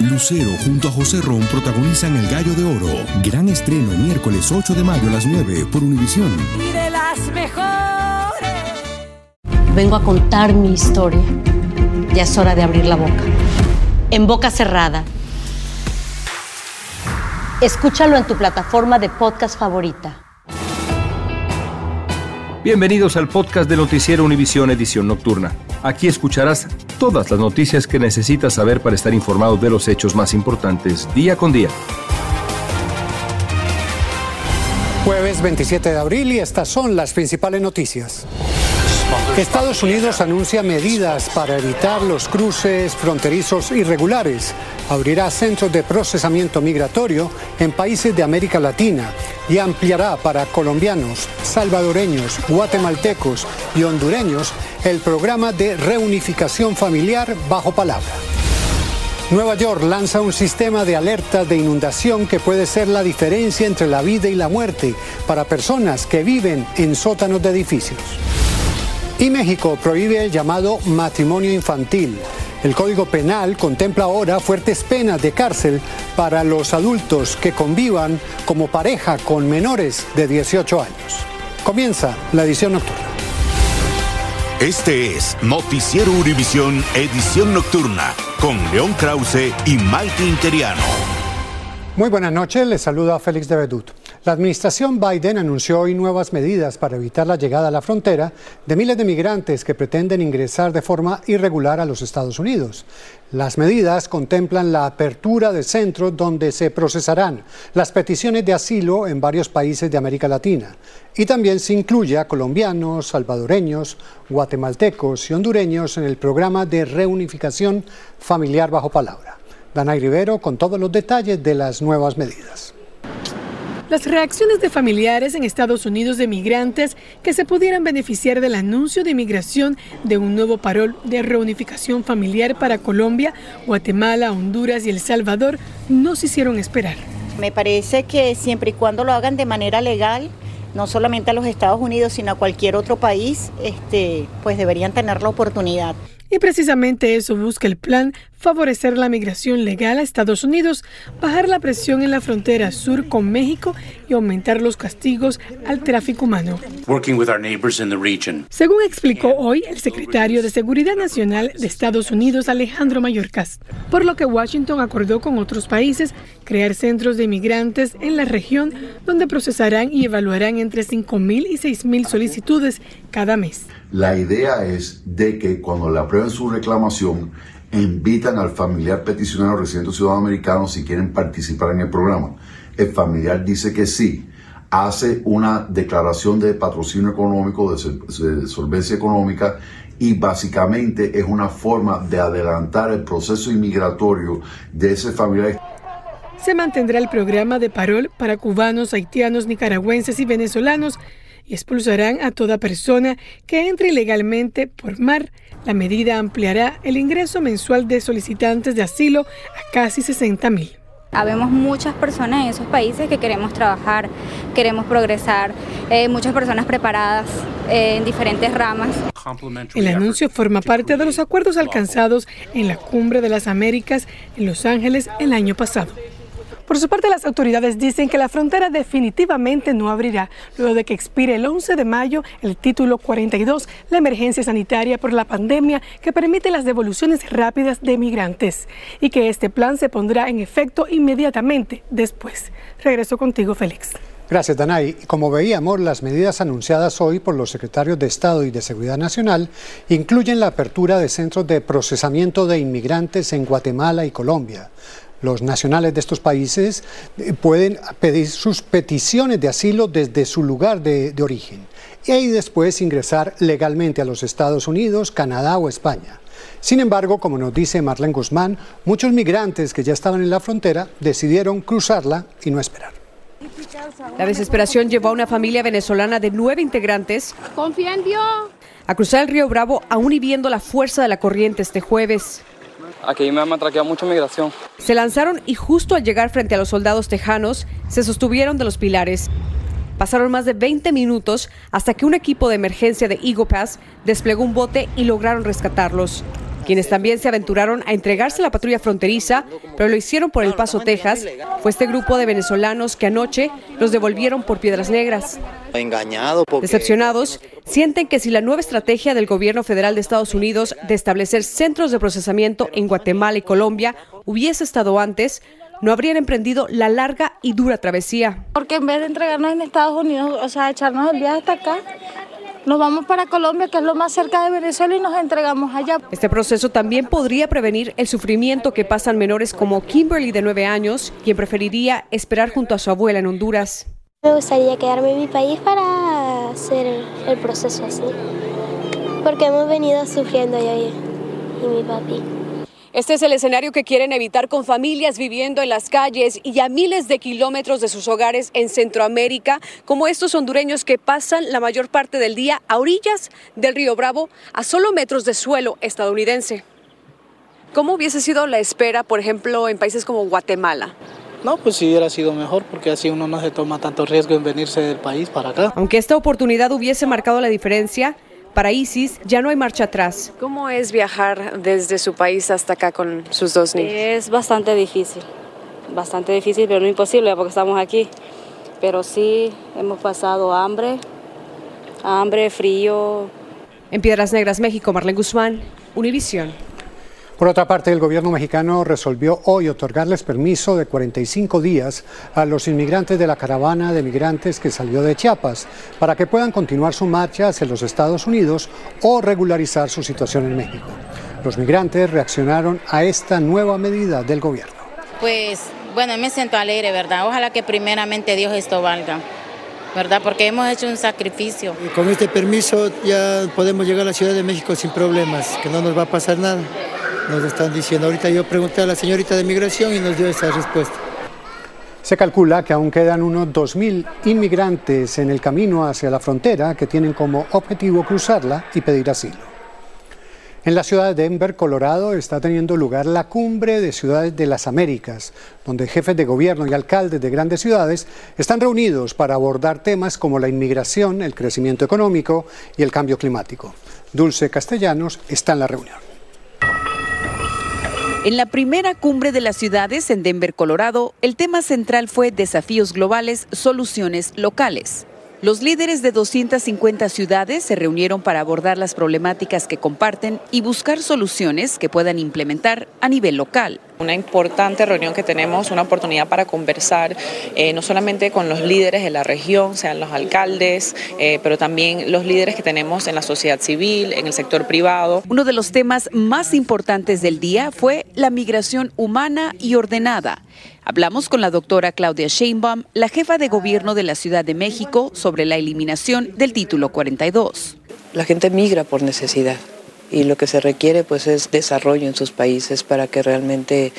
Lucero junto a José Ron protagonizan El Gallo de Oro. Gran estreno miércoles 8 de mayo a las 9 por Univisión. Y de las mejores. Vengo a contar mi historia. Ya es hora de abrir la boca. En boca cerrada. Escúchalo en tu plataforma de podcast favorita. Bienvenidos al podcast de Noticiero Univisión Edición Nocturna. Aquí escucharás todas las noticias que necesitas saber para estar informado de los hechos más importantes día con día. Jueves 27 de abril y estas son las principales noticias. Estados Unidos anuncia medidas para evitar los cruces fronterizos irregulares. Abrirá centros de procesamiento migratorio en países de América Latina y ampliará para colombianos, salvadoreños, guatemaltecos y hondureños el programa de reunificación familiar bajo palabra. Nueva York lanza un sistema de alerta de inundación que puede ser la diferencia entre la vida y la muerte para personas que viven en sótanos de edificios. Y México prohíbe el llamado matrimonio infantil. El Código Penal contempla ahora fuertes penas de cárcel para los adultos que convivan como pareja con menores de 18 años. Comienza la edición nocturna. Este es Noticiero Univisión Edición Nocturna con León Krause y Malte Interiano. Muy buenas noches, les saluda Félix de Bedut. La administración Biden anunció hoy nuevas medidas para evitar la llegada a la frontera de miles de migrantes que pretenden ingresar de forma irregular a los Estados Unidos. Las medidas contemplan la apertura de centros donde se procesarán las peticiones de asilo en varios países de América Latina y también se incluye a colombianos, salvadoreños, guatemaltecos y hondureños en el programa de reunificación familiar bajo palabra. Danay Rivero con todos los detalles de las nuevas medidas. Las reacciones de familiares en Estados Unidos de migrantes que se pudieran beneficiar del anuncio de inmigración de un nuevo parol de reunificación familiar para Colombia, Guatemala, Honduras y El Salvador no se hicieron esperar. Me parece que siempre y cuando lo hagan de manera legal, no solamente a los Estados Unidos, sino a cualquier otro país, este, pues deberían tener la oportunidad. Y precisamente eso busca el plan, favorecer la migración legal a Estados Unidos, bajar la presión en la frontera sur con México y aumentar los castigos al tráfico humano. Según explicó hoy el secretario de Seguridad Nacional de Estados Unidos, Alejandro Mayorkas, por lo que Washington acordó con otros países crear centros de inmigrantes en la región donde procesarán y evaluarán entre 5.000 y 6.000 solicitudes cada mes. La idea es de que cuando le aprueben su reclamación, invitan al familiar peticionario residente ciudadano americano si quieren participar en el programa. El familiar dice que sí, hace una declaración de patrocinio económico, de solvencia económica y básicamente es una forma de adelantar el proceso inmigratorio de ese familiar. Se mantendrá el programa de parol para cubanos, haitianos, nicaragüenses y venezolanos y expulsarán a toda persona que entre ilegalmente por mar. La medida ampliará el ingreso mensual de solicitantes de asilo a casi 60 mil. Habemos muchas personas en esos países que queremos trabajar, queremos progresar, eh, muchas personas preparadas eh, en diferentes ramas. El anuncio forma parte de los acuerdos alcanzados en la Cumbre de las Américas en Los Ángeles el año pasado. Por su parte, las autoridades dicen que la frontera definitivamente no abrirá luego de que expire el 11 de mayo el título 42, la emergencia sanitaria por la pandemia que permite las devoluciones rápidas de migrantes y que este plan se pondrá en efecto inmediatamente después. Regreso contigo, Félix. Gracias, Danay. Como veíamos, las medidas anunciadas hoy por los secretarios de Estado y de Seguridad Nacional incluyen la apertura de centros de procesamiento de inmigrantes en Guatemala y Colombia. Los nacionales de estos países eh, pueden pedir sus peticiones de asilo desde su lugar de, origen y ahí después ingresar legalmente a los Estados Unidos, Canadá o España. Sin embargo, como nos dice Marlene Guzmán, muchos migrantes que ya estaban en la frontera decidieron cruzarla y no esperar. La desesperación llevó a una familia venezolana de nueve integrantes Confía en Dios. a cruzar el río Bravo aún y viendo la fuerza de la corriente este jueves. Aquí me han matraqueado mucha migración. Se lanzaron y justo al llegar frente a los soldados tejanos, se sostuvieron de los pilares. Pasaron más de 20 minutos hasta que un equipo de emergencia de Eagle Pass desplegó un bote y lograron rescatarlos. Quienes también se aventuraron a entregarse a la patrulla fronteriza, pero lo hicieron por El Paso, Texas, fue este grupo de venezolanos que anoche los devolvieron por Piedras Negras. Engañado Decepcionados, sienten que si la nueva estrategia del gobierno federal de Estados Unidos de establecer centros de procesamiento en Guatemala y Colombia hubiese estado antes, no habrían emprendido la larga y dura travesía. Porque en vez de entregarnos en Estados Unidos, o sea, echarnos el viaje hasta acá, nos vamos para Colombia, que es lo más cerca de Venezuela, y nos entregamos allá. Este proceso también podría prevenir el sufrimiento que pasan menores como Kimberly de 9 años, quien preferiría esperar junto a su abuela en Honduras. Me gustaría quedarme en mi país para hacer el proceso así, porque hemos venido sufriendo yo y mi papi. Este es el escenario que quieren evitar con familias viviendo en las calles y a miles de kilómetros de sus hogares en Centroamérica, como estos hondureños que pasan la mayor parte del día a orillas del río Bravo, a solo metros de suelo estadounidense. ¿Cómo hubiese sido la espera, por ejemplo, en países como Guatemala? No, pues si hubiera sido mejor, porque así uno no se toma tanto riesgo en venirse del país para acá. Aunque esta oportunidad hubiese marcado la diferencia, para Isis ya no hay marcha atrás. ¿Cómo es viajar desde su país hasta acá con sus dos niños? Es bastante difícil, bastante difícil, pero no imposible porque estamos aquí. Pero sí hemos pasado hambre, hambre, frío. En Piedras Negras, México, Marlene Guzmán, Univisión. Por otra parte, el gobierno mexicano resolvió hoy otorgarles permiso de 45 días a los inmigrantes de la caravana de migrantes que salió de Chiapas para que puedan continuar su marcha hacia los Estados Unidos o regularizar su situación en México. Los migrantes reaccionaron a esta nueva medida del gobierno. Pues bueno, me siento alegre, ¿verdad? Ojalá que primeramente Dios esto valga. ¿verdad? Porque hemos hecho un sacrificio. Y con este permiso ya podemos llegar a la Ciudad de México sin problemas, que no nos va a pasar nada nos están diciendo. Ahorita yo pregunté a la señorita de migración y nos dio esa respuesta. Se calcula que aún quedan unos 2.000 inmigrantes en el camino hacia la frontera que tienen como objetivo cruzarla y pedir asilo. En la ciudad de Denver, Colorado, está teniendo lugar la cumbre de ciudades de las Américas, donde jefes de gobierno y alcaldes de grandes ciudades están reunidos para abordar temas como la inmigración, el crecimiento económico y el cambio climático. Dulce Castellanos está en la reunión. En la primera cumbre de las ciudades en Denver, Colorado, el tema central fue desafíos globales, soluciones locales. Los líderes de 250 ciudades se reunieron para abordar las problemáticas que comparten y buscar soluciones que puedan implementar a nivel local. Una importante reunión que tenemos, una oportunidad para conversar eh, no solamente con los líderes de la región, sean los alcaldes, eh, pero también los líderes que tenemos en la sociedad civil, en el sector privado. Uno de los temas más importantes del día fue la migración humana y ordenada. Hablamos con la doctora Claudia Sheinbaum, la jefa de gobierno de la Ciudad de México, sobre la eliminación del título 42. La gente migra por necesidad y lo que se requiere pues es desarrollo en sus países para que realmente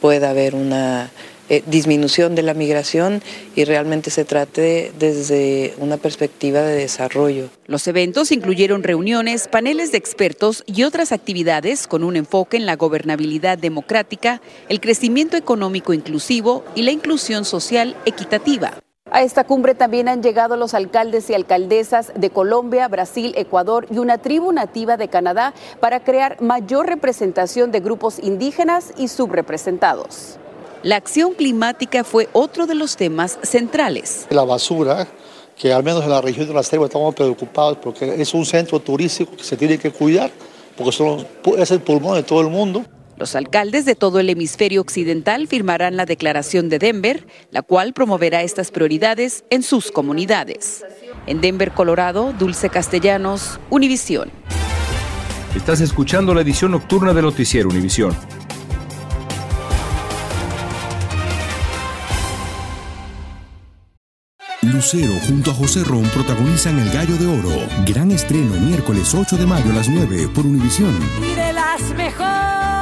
pueda haber una eh, disminución de la migración y realmente se trate desde una perspectiva de desarrollo. Los eventos incluyeron reuniones, paneles de expertos y otras actividades con un enfoque en la gobernabilidad democrática, el crecimiento económico inclusivo y la inclusión social equitativa. A esta cumbre también han llegado los alcaldes y alcaldesas de Colombia, Brasil, Ecuador y una tribu nativa de Canadá para crear mayor representación de grupos indígenas y subrepresentados. La acción climática fue otro de los temas centrales. La basura, que al menos en la región de la selva estamos preocupados porque es un centro turístico que se tiene que cuidar, porque son, es el pulmón de todo el mundo. Los alcaldes de todo el hemisferio occidental firmarán la Declaración de Denver, la cual promoverá estas prioridades en sus comunidades. En Denver, Colorado, Dulce Castellanos, Univisión. Estás escuchando la edición nocturna de Noticiero Univisión. Lucero junto a José Ron protagonizan El Gallo de Oro. Gran estreno miércoles 8 de mayo a las 9 por Univisión. Y de las mejores.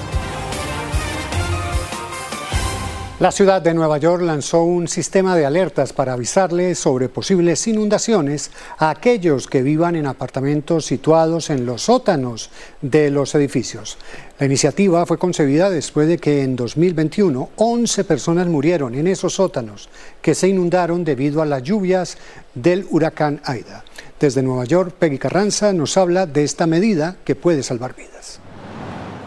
La ciudad de Nueva York lanzó un sistema de alertas para avisarle sobre posibles inundaciones a aquellos que vivan en apartamentos situados en los sótanos de los edificios. La iniciativa fue concebida después de que en 2021 11 personas murieron en esos sótanos que se inundaron debido a las lluvias del huracán Aida. Desde Nueva York, Peggy Carranza nos habla de esta medida que puede salvar vidas.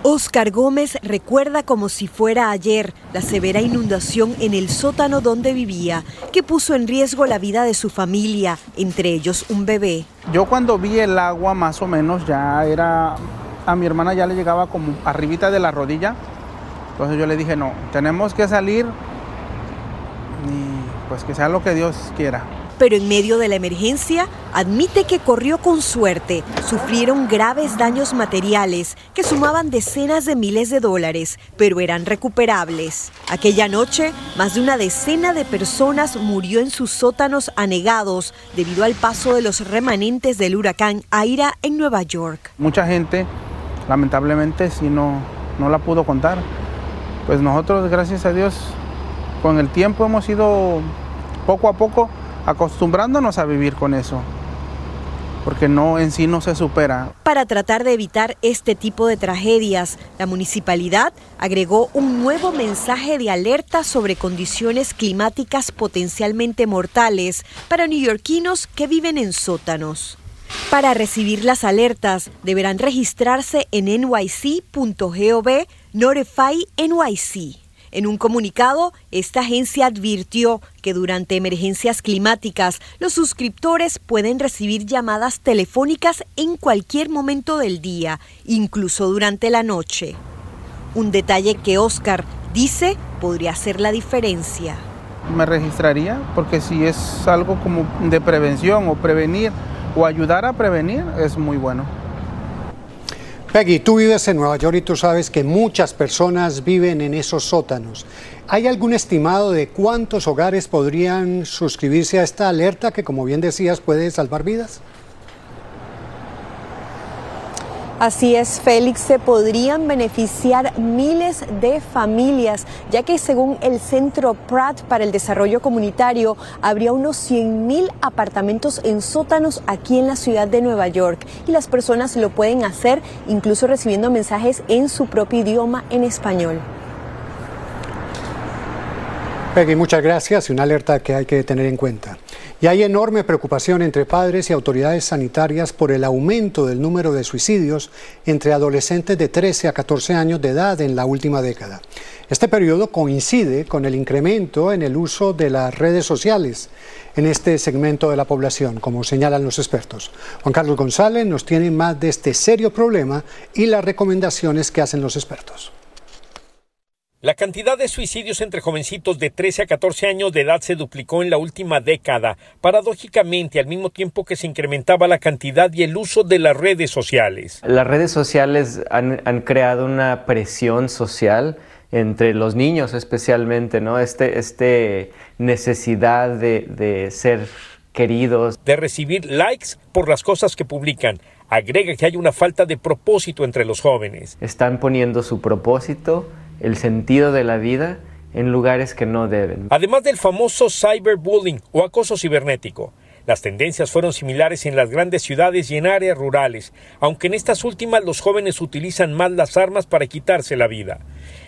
Oscar Gómez recuerda como si fuera ayer la severa inundación en el sótano donde vivía, que puso en riesgo la vida de su familia, entre ellos un bebé. Yo cuando vi el agua más o menos ya era, a mi hermana ya le llegaba como arribita de la rodilla, entonces yo le dije, no, tenemos que salir y pues que sea lo que Dios quiera pero en medio de la emergencia admite que corrió con suerte. Sufrieron graves daños materiales que sumaban decenas de miles de dólares, pero eran recuperables. Aquella noche, más de una decena de personas murió en sus sótanos anegados debido al paso de los remanentes del huracán Aira en Nueva York. Mucha gente, lamentablemente, si no, no la pudo contar. Pues nosotros, gracias a Dios, con el tiempo hemos ido poco a poco acostumbrándonos a vivir con eso, porque no en sí no se supera. Para tratar de evitar este tipo de tragedias, la municipalidad agregó un nuevo mensaje de alerta sobre condiciones climáticas potencialmente mortales para neoyorquinos que viven en sótanos. Para recibir las alertas deberán registrarse en nyc.gov Notify NYC. En un comunicado, esta agencia advirtió que durante emergencias climáticas los suscriptores pueden recibir llamadas telefónicas en cualquier momento del día, incluso durante la noche. Un detalle que Oscar dice podría hacer la diferencia. Me registraría porque si es algo como de prevención o prevenir o ayudar a prevenir es muy bueno. Peggy, tú vives en Nueva York y tú sabes que muchas personas viven en esos sótanos. ¿Hay algún estimado de cuántos hogares podrían suscribirse a esta alerta que, como bien decías, puede salvar vidas? Así es, Félix, se podrían beneficiar miles de familias, ya que según el Centro Pratt para el Desarrollo Comunitario, habría unos 100.000 apartamentos en sótanos aquí en la ciudad de Nueva York y las personas lo pueden hacer incluso recibiendo mensajes en su propio idioma en español. Peggy, muchas gracias y una alerta que hay que tener en cuenta. Y hay enorme preocupación entre padres y autoridades sanitarias por el aumento del número de suicidios entre adolescentes de 13 a 14 años de edad en la última década. Este periodo coincide con el incremento en el uso de las redes sociales en este segmento de la población, como señalan los expertos. Juan Carlos González nos tiene más de este serio problema y las recomendaciones que hacen los expertos. La cantidad de suicidios entre jovencitos de 13 a 14 años de edad se duplicó en la última década, paradójicamente al mismo tiempo que se incrementaba la cantidad y el uso de las redes sociales. Las redes sociales han, creado una presión social entre los niños especialmente, ¿no? Este, este necesidad de, de ser queridos. De recibir likes por las cosas que publican. Agrega que hay una falta de propósito entre los jóvenes. Están poniendo su propósito el sentido de la vida en lugares que no deben. Además del famoso cyberbullying o acoso cibernético, las tendencias fueron similares en las grandes ciudades y en áreas rurales, aunque en estas últimas los jóvenes utilizan más las armas para quitarse la vida.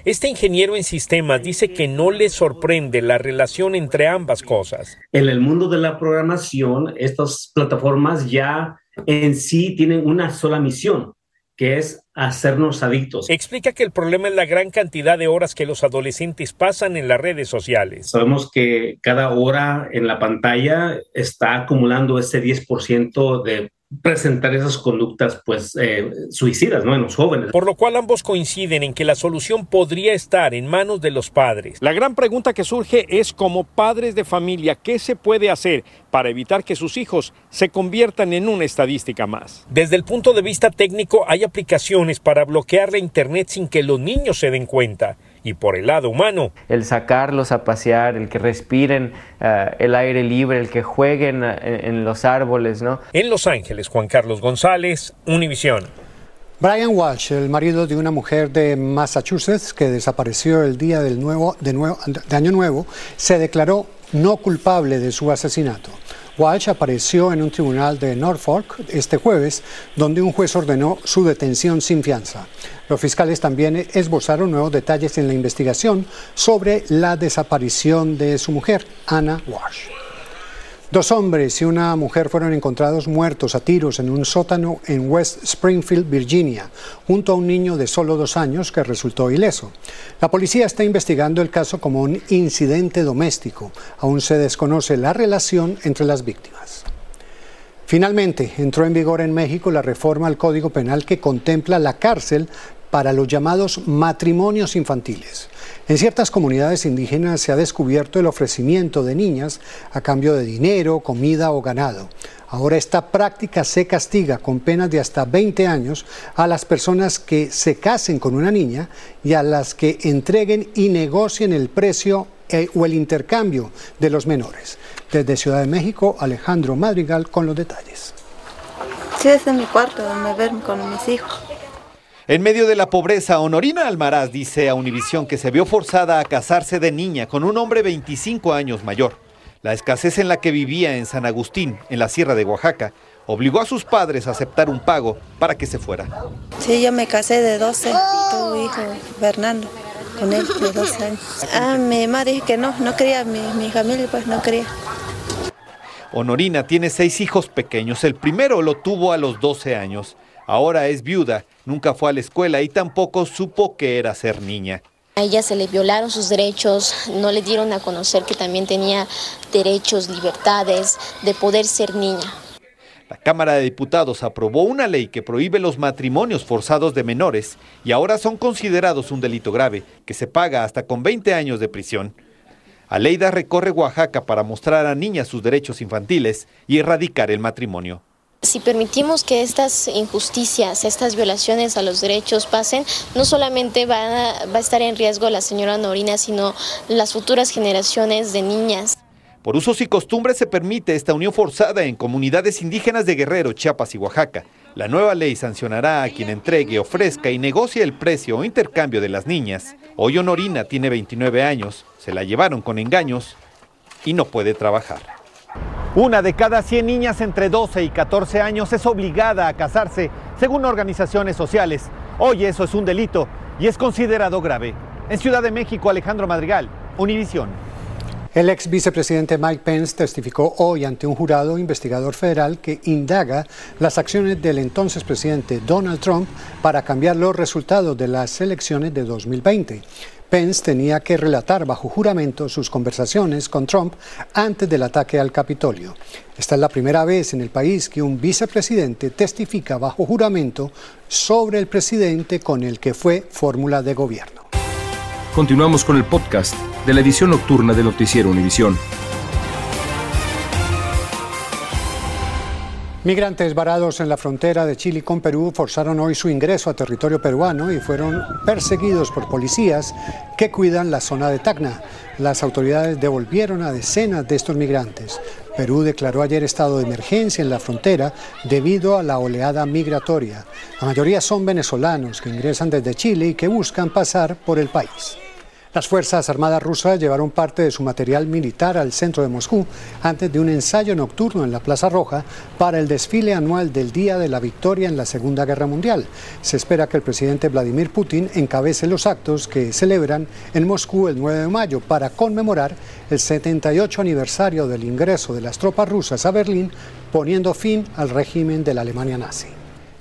Este ingeniero en sistemas dice que no le sorprende la relación entre ambas cosas. En el mundo de la programación, estas plataformas ya en sí tienen una sola misión, que es hacernos adictos. Explica que el problema es la gran cantidad de horas que los adolescentes pasan en las redes sociales. Sabemos que cada hora en la pantalla está acumulando ese 10% de presentar esas conductas pues eh, suicidas ¿no? en los jóvenes. Por lo cual ambos coinciden en que la solución podría estar en manos de los padres. La gran pregunta que surge es como padres de familia, ¿qué se puede hacer para evitar que sus hijos se conviertan en una estadística más? Desde el punto de vista técnico hay aplicaciones para bloquear la Internet sin que los niños se den cuenta y por el lado humano. El sacarlos a pasear, el que respiren eh, el aire libre, el que jueguen eh, en, los árboles, ¿no? En Los Ángeles, Juan Carlos González, Univisión. Brian Walsh, el marido de una mujer de Massachusetts que desapareció el día del nuevo, de, nuevo, de Año Nuevo, se declaró no culpable de su asesinato. Walsh apareció en un tribunal de Norfolk este jueves, donde un juez ordenó su detención sin fianza. Los fiscales también esbozaron nuevos detalles en la investigación sobre la desaparición de su mujer, Anna Walsh. Dos hombres y una mujer fueron encontrados muertos a tiros en un sótano en West Springfield, Virginia, junto a un niño de solo dos años que resultó ileso. La policía está investigando el caso como un incidente doméstico. Aún se desconoce la relación entre las víctimas. Finalmente, entró en vigor en México la reforma al Código Penal que contempla la cárcel para los llamados matrimonios infantiles. En ciertas comunidades indígenas se ha descubierto el ofrecimiento de niñas a cambio de dinero, comida o ganado. Ahora esta práctica se castiga con penas de hasta 20 años a las personas que se casen con una niña y a las que entreguen y negocien el precio eh, o el intercambio de los menores. Desde Ciudad de México, Alejandro Madrigal con los detalles. Sí, es en mi cuarto donde verme con mis hijos. En medio de la pobreza, Honorina Almaraz dice a Univisión que se vio forzada a casarse de niña con un hombre 25 años mayor. La escasez en la que vivía en San Agustín, en la Sierra de Oaxaca, obligó a sus padres a aceptar un pago para que se fuera. Sí, yo me casé de 12, tu hijo Fernando, con él de 12 años. Ah, mi mamá dijo que no, no quería, mi, mi familia pues no quería. Honorina tiene seis hijos pequeños, el primero lo tuvo a los 12 años. Ahora es viuda, nunca fue a la escuela y tampoco supo que era ser niña. A ella se le violaron sus derechos, no le dieron a conocer que también tenía derechos, libertades de poder ser niña. La Cámara de Diputados aprobó una ley que prohíbe los matrimonios forzados de menores y ahora son considerados un delito grave, que se paga hasta con 20 años de prisión. Aleida recorre Oaxaca para mostrar a niñas sus derechos infantiles y erradicar el matrimonio. Si permitimos que estas injusticias, estas violaciones a los derechos pasen, no solamente va a, estar en riesgo la señora Norina, sino las futuras generaciones de niñas. Por usos y costumbres se permite esta unión forzada en comunidades indígenas de Guerrero, Chiapas y Oaxaca. La nueva ley sancionará a quien entregue, ofrezca y negocie el precio o intercambio de las niñas. Hoy Honorina tiene 29 años, se la llevaron con engaños y no puede trabajar. Una de cada 100 niñas entre 12 y 14 años es obligada a casarse, según organizaciones sociales. Hoy eso es un delito y es considerado grave. En Ciudad de México, Alejandro Madrigal, Univisión. El ex vicepresidente Mike Pence testificó hoy ante un jurado investigador federal que indaga las acciones del entonces presidente Donald Trump para cambiar los resultados de las elecciones de 2020. Pence tenía que relatar bajo juramento sus conversaciones con Trump antes del ataque al Capitolio. Esta es la primera vez en el país que un vicepresidente testifica bajo juramento sobre el presidente con el que fue fórmula de gobierno. Continuamos con el podcast de la edición nocturna de Noticiero Univisión. Migrantes varados en la frontera de Chile con Perú forzaron hoy su ingreso a territorio peruano y fueron perseguidos por policías que cuidan la zona de Tacna. Las autoridades devolvieron a decenas de estos migrantes. Perú declaró ayer estado de emergencia en la frontera debido a la oleada migratoria. La mayoría son venezolanos que ingresan desde Chile y que buscan pasar por el país. Las Fuerzas Armadas rusas llevaron parte de su material militar al centro de Moscú antes de un ensayo nocturno en la Plaza Roja para el desfile anual del Día de la Victoria en la Segunda Guerra Mundial. Se espera que el presidente Vladimir Putin encabece los actos que celebran en Moscú el 9 de mayo para conmemorar el 78 aniversario del ingreso de las tropas rusas a Berlín, poniendo fin al régimen de la Alemania nazi.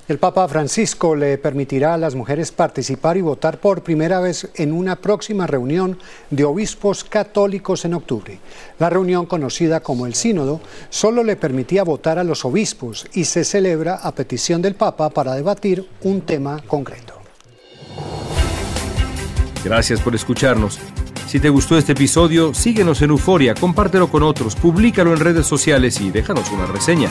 El Papa Francisco le permitirá a las mujeres participar y votar por primera vez en una próxima reunión de obispos católicos en octubre. La reunión, conocida como el Sínodo, solo le permitía votar a los obispos y se celebra a petición del Papa para debatir un tema concreto. Gracias por escucharnos. Si te gustó este episodio, síguenos en Euforia, compártelo con otros, públicalo en redes sociales y déjanos una reseña.